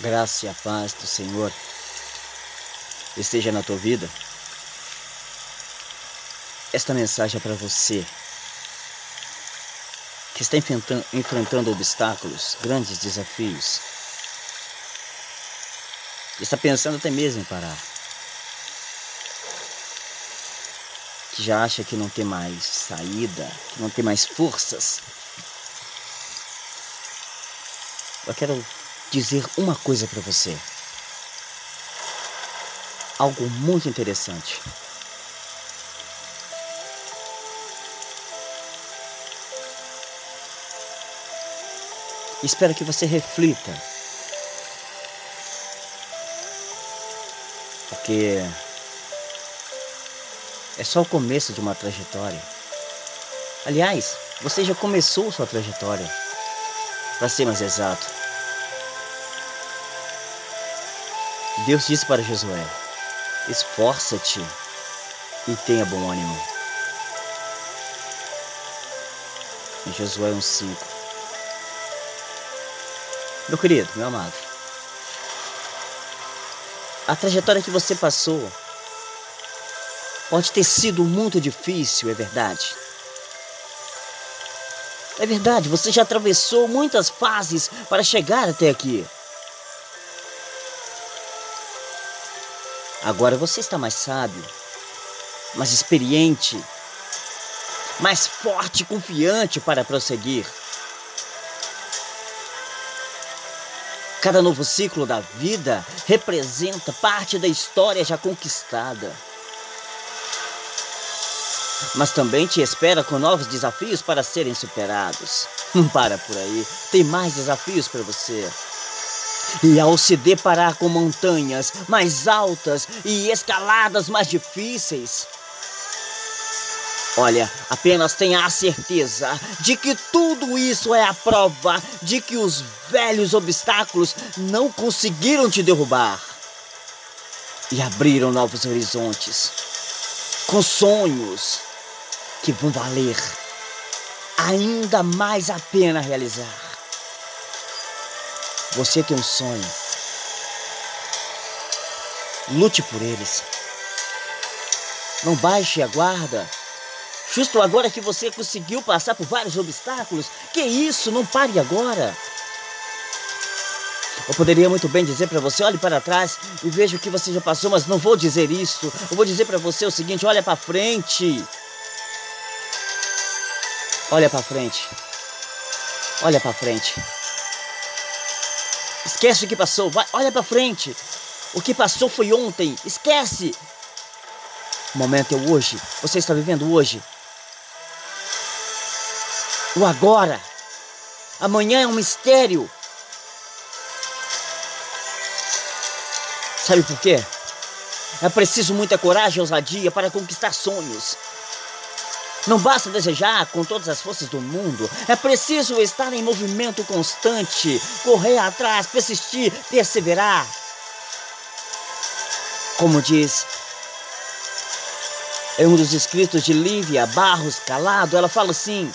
Graça e a paz do Senhor esteja na tua vida. Esta mensagem é para você que está enfrentando, enfrentando obstáculos, grandes desafios. Está pensando até mesmo em parar. Que já acha que não tem mais saída, que não tem mais forças. Eu quero dizer uma coisa para você. Algo muito interessante. Espero que você reflita. Porque é só o começo de uma trajetória. Aliás, você já começou sua trajetória. Para ser mais exato. Deus disse para Josué: Esforça-te e tenha bom ânimo. Em Josué 1,5. Meu querido, meu amado, a trajetória que você passou pode ter sido muito difícil, é verdade. É verdade, você já atravessou muitas fases para chegar até aqui. Agora você está mais sábio, mais experiente, mais forte e confiante para prosseguir. Cada novo ciclo da vida representa parte da história já conquistada. Mas também te espera com novos desafios para serem superados. Não para por aí, tem mais desafios para você. E ao se deparar com montanhas mais altas e escaladas mais difíceis, Olha, apenas tenha a certeza de que tudo isso é a prova de que os velhos obstáculos não conseguiram te derrubar e abriram novos horizontes com sonhos que vão valer ainda mais a pena realizar. Você tem um sonho. Lute por eles. Não baixe a guarda. Justo agora que você conseguiu passar por vários obstáculos. Que isso? Não pare agora. Eu poderia muito bem dizer para você, olhe para trás e veja o que você já passou, mas não vou dizer isso. Eu vou dizer para você o seguinte, olha para frente. Olha para frente. Olha para frente. Esquece o que passou, vai, olha para frente. O que passou foi ontem, esquece. O momento é hoje, você está vivendo hoje. O agora. Amanhã é um mistério. Sabe por quê? É preciso muita coragem e ousadia para conquistar sonhos. Não basta desejar com todas as forças do mundo, é preciso estar em movimento constante, correr atrás, persistir, perseverar. Como diz em um dos escritos de Lívia Barros Calado, ela fala assim: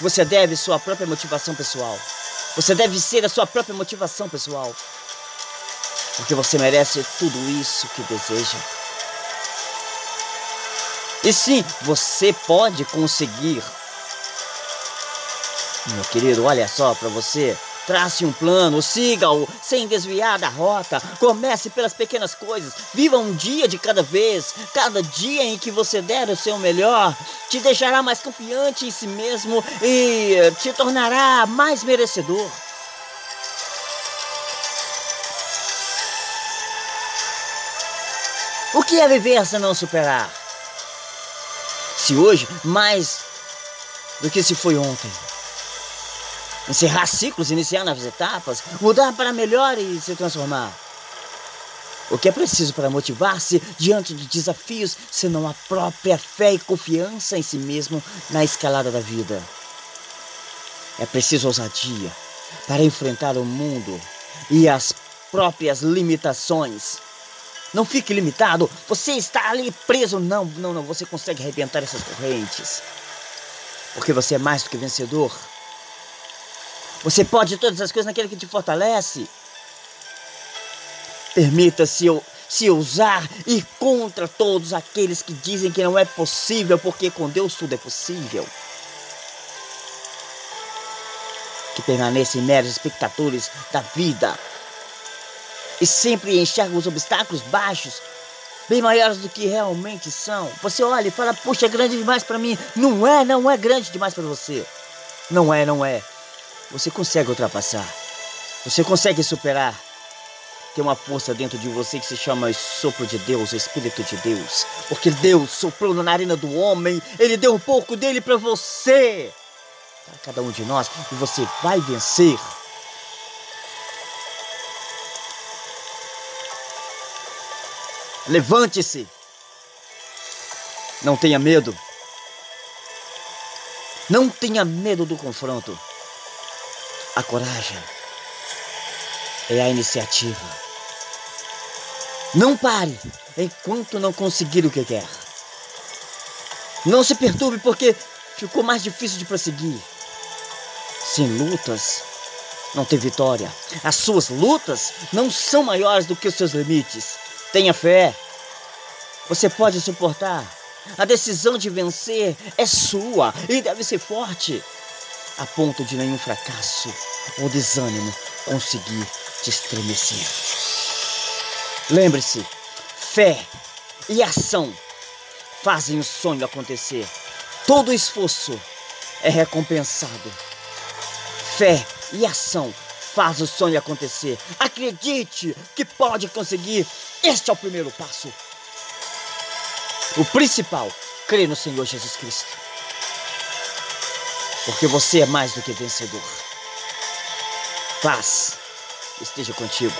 você deve sua própria motivação pessoal. Você deve ser a sua própria motivação pessoal. Porque você merece tudo isso que deseja. E sim, você pode conseguir. Meu querido, olha só para você. Trace um plano, siga-o sem desviar da rota. Comece pelas pequenas coisas. Viva um dia de cada vez. Cada dia em que você der o seu melhor te deixará mais confiante em si mesmo e te tornará mais merecedor. O que é viver se não superar? Se hoje mais do que se foi ontem. Encerrar ciclos, iniciar novas etapas, mudar para melhor e se transformar. O que é preciso para motivar-se diante de desafios, senão a própria fé e confiança em si mesmo na escalada da vida? É preciso ousadia para enfrentar o mundo e as próprias limitações não fique limitado. Você está ali preso. Não, não, não. Você consegue arrebentar essas correntes. Porque você é mais do que vencedor. Você pode todas as coisas naquele que te fortalece. Permita-se se ousar ir contra todos aqueles que dizem que não é possível, porque com Deus tudo é possível. Que permanecem meros espectadores da vida e sempre enxergam os obstáculos baixos, bem maiores do que realmente são. Você olha e fala: "Puxa, é grande demais para mim". Não é, não é grande demais para você. Não é, não é. Você consegue ultrapassar. Você consegue superar. Tem uma força dentro de você que se chama sopro de Deus, Espírito de Deus. Porque Deus soprou na narina do homem, Ele deu um pouco dele para você, para cada um de nós, e você vai vencer. Levante-se. Não tenha medo. Não tenha medo do confronto. A coragem é a iniciativa. Não pare enquanto não conseguir o que quer. Não se perturbe porque ficou mais difícil de prosseguir. Sem lutas, não tem vitória. As suas lutas não são maiores do que os seus limites. Tenha fé. Você pode suportar. A decisão de vencer é sua e deve ser forte, a ponto de nenhum fracasso ou desânimo conseguir te estremecer. Lembre-se, fé e ação fazem o sonho acontecer. Todo esforço é recompensado. Fé e ação faz o sonho acontecer. Acredite que pode conseguir. Este é o primeiro passo. O principal, crê no Senhor Jesus Cristo. Porque você é mais do que vencedor. Paz esteja contigo.